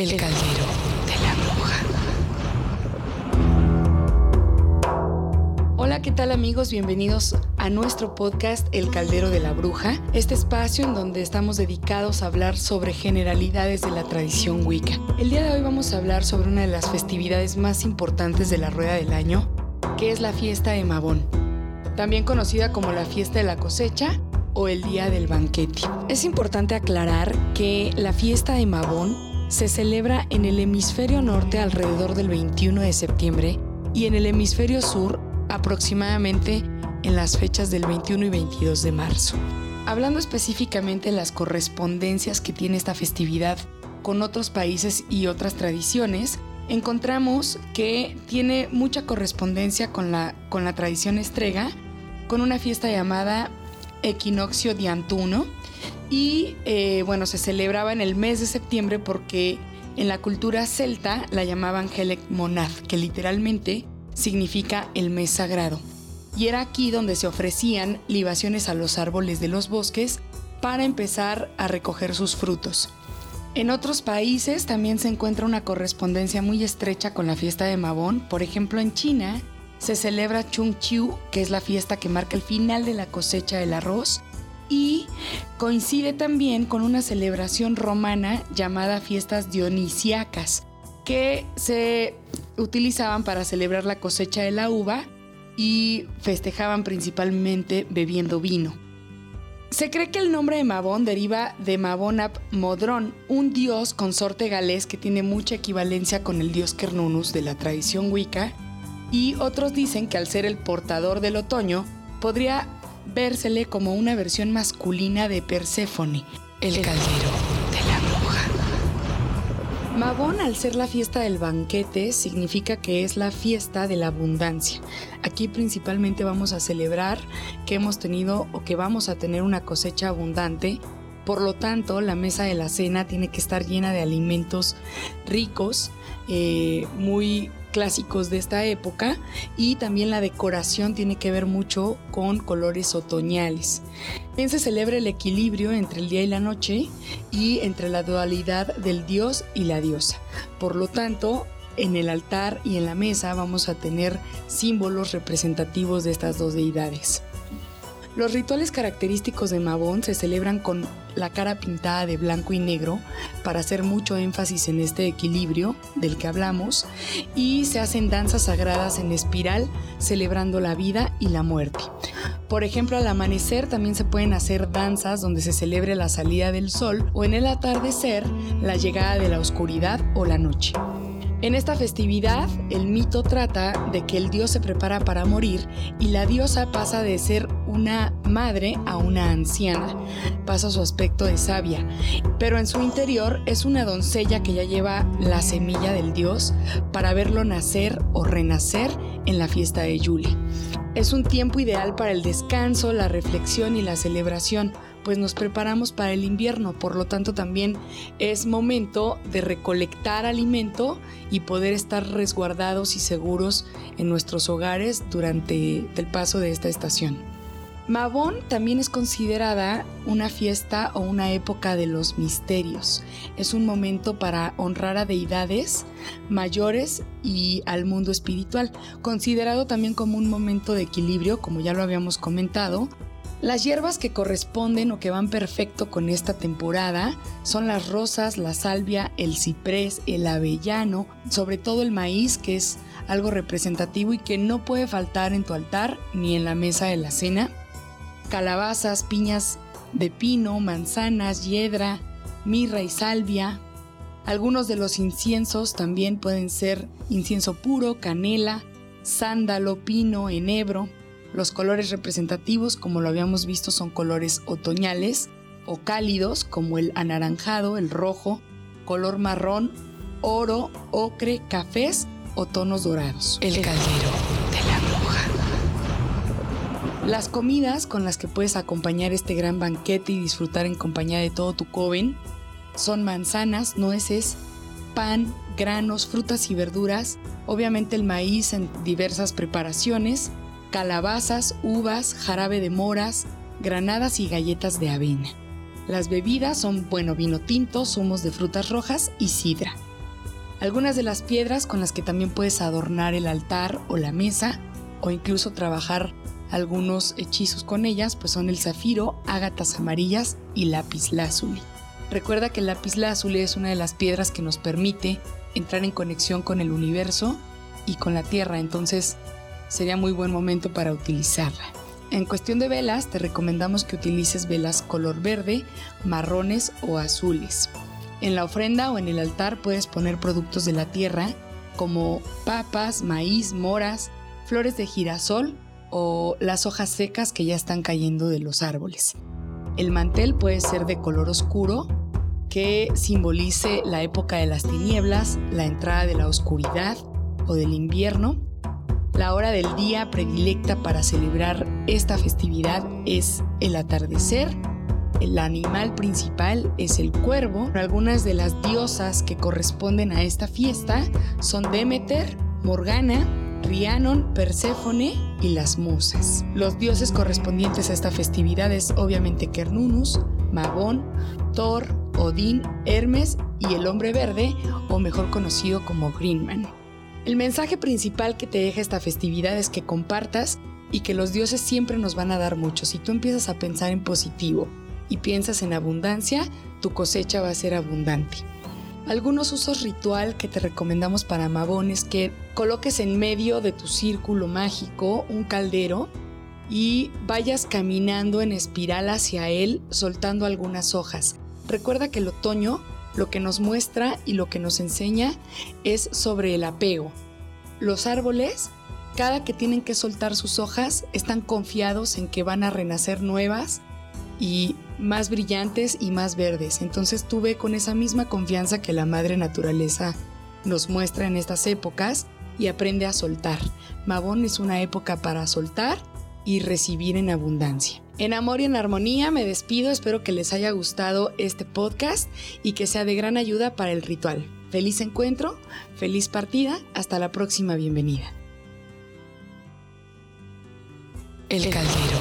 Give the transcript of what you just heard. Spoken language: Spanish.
El caldero de la bruja. Hola, ¿qué tal amigos? Bienvenidos a nuestro podcast El Caldero de la Bruja, este espacio en donde estamos dedicados a hablar sobre generalidades de la tradición Wicca. El día de hoy vamos a hablar sobre una de las festividades más importantes de la rueda del año, que es la fiesta de Mabón, también conocida como la fiesta de la cosecha o el día del banquete. Es importante aclarar que la fiesta de Mabón se celebra en el hemisferio norte alrededor del 21 de septiembre y en el hemisferio sur aproximadamente en las fechas del 21 y 22 de marzo. Hablando específicamente de las correspondencias que tiene esta festividad con otros países y otras tradiciones, encontramos que tiene mucha correspondencia con la, con la tradición estrega, con una fiesta llamada Equinoccio de Antuno, y eh, bueno, se celebraba en el mes de septiembre porque en la cultura celta la llamaban Helek Monad, que literalmente significa el mes sagrado. Y era aquí donde se ofrecían libaciones a los árboles de los bosques para empezar a recoger sus frutos. En otros países también se encuentra una correspondencia muy estrecha con la fiesta de Mabón. Por ejemplo, en China se celebra Chung Chiu, que es la fiesta que marca el final de la cosecha del arroz, y coincide también con una celebración romana llamada fiestas dionisiacas, que se utilizaban para celebrar la cosecha de la uva y festejaban principalmente bebiendo vino. Se cree que el nombre de Mabón deriva de Mabonap Modrón, un dios consorte galés que tiene mucha equivalencia con el dios Cernunnos de la tradición Wicca, y otros dicen que al ser el portador del otoño, podría vérsele como una versión masculina de Perséfone, el, caldero de la bruja. Mabón, al ser la fiesta del banquete, significa que es la fiesta de la abundancia. Aquí principalmente vamos a celebrar que hemos tenido o que vamos a tener una cosecha abundante. Por lo tanto, la mesa de la cena tiene que estar llena de alimentos ricos, eh, muy clásicos de esta época y también la decoración tiene que ver mucho con colores otoñales. También se celebra el equilibrio entre el día y la noche y entre la dualidad del dios y la diosa. Por lo tanto, en el altar y en la mesa vamos a tener símbolos representativos de estas dos deidades. Los rituales característicos de Mabón se celebran con la cara pintada de blanco y negro para hacer mucho énfasis en este equilibrio del que hablamos y se hacen danzas sagradas en espiral celebrando la vida y la muerte. Por ejemplo, al amanecer también se pueden hacer danzas donde se celebre la salida del sol o en el atardecer la llegada de la oscuridad o la noche. En esta festividad, el mito trata de que el dios se prepara para morir y la diosa pasa de ser una madre a una anciana. Pasa su aspecto de sabia, pero en su interior es una doncella que ya lleva la semilla del dios para verlo nacer o renacer en la fiesta de Yule. Es un tiempo ideal para el descanso, la reflexión y la celebración pues nos preparamos para el invierno, por lo tanto también es momento de recolectar alimento y poder estar resguardados y seguros en nuestros hogares durante el paso de esta estación. Mabón también es considerada una fiesta o una época de los misterios. Es un momento para honrar a deidades mayores y al mundo espiritual, considerado también como un momento de equilibrio, como ya lo habíamos comentado, las hierbas que corresponden o que van perfecto con esta temporada son las rosas, la salvia, el ciprés, el avellano, sobre todo el maíz, que es algo representativo y que no puede faltar en tu altar ni en la mesa de la cena. Calabazas, piñas de pino, manzanas, hiedra, mirra y salvia. Algunos de los inciensos también pueden ser incienso puro, canela, sándalo, pino, enebro. Los colores representativos, como lo habíamos visto, son colores otoñales o cálidos, como el anaranjado, el rojo, color marrón, oro, ocre, cafés o tonos dorados. El caldero de la bruja. Las comidas con las que puedes acompañar este gran banquete y disfrutar en compañía de todo tu coven son manzanas, nueces, pan, granos, frutas y verduras, obviamente el maíz en diversas preparaciones, calabazas, uvas, jarabe de moras, granadas y galletas de avena. Las bebidas son bueno vino tinto, zumos de frutas rojas y sidra. Algunas de las piedras con las que también puedes adornar el altar o la mesa o incluso trabajar algunos hechizos con ellas, pues son el zafiro, ágatas amarillas y lápiz lázuli. Recuerda que el lápiz lázuli es una de las piedras que nos permite entrar en conexión con el universo y con la Tierra, entonces sería muy buen momento para utilizarla. En cuestión de velas, te recomendamos que utilices velas color verde, marrones o azules. En la ofrenda o en el altar puedes poner productos de la tierra como papas, maíz, moras, flores de girasol o las hojas secas que ya están cayendo de los árboles. El mantel puede ser de color oscuro que simbolice la época de las tinieblas, la entrada de la oscuridad o del invierno. La hora del día predilecta para celebrar esta festividad es el atardecer. El animal principal es el cuervo. Algunas de las diosas que corresponden a esta fiesta son Demeter, Morgana, Rhiannon, Perséfone y las musas. Los dioses correspondientes a esta festividad es obviamente Cernunnos, Magón, Thor, Odín, Hermes y el hombre verde, o mejor conocido como Greenman. El mensaje principal que te deja esta festividad es que compartas y que los dioses siempre nos van a dar mucho. Si tú empiezas a pensar en positivo y piensas en abundancia, tu cosecha va a ser abundante. Algunos usos ritual que te recomendamos para Mabón es que coloques en medio de tu círculo mágico un caldero y vayas caminando en espiral hacia él soltando algunas hojas. Recuerda que el otoño lo que nos muestra y lo que nos enseña es sobre el apego. Los árboles, cada que tienen que soltar sus hojas, están confiados en que van a renacer nuevas y más brillantes y más verdes. Entonces tuve con esa misma confianza que la madre naturaleza nos muestra en estas épocas y aprende a soltar. Mabón es una época para soltar y recibir en abundancia. En amor y en armonía me despido, espero que les haya gustado este podcast y que sea de gran ayuda para el ritual. Feliz encuentro, feliz partida, hasta la próxima bienvenida. El caldero.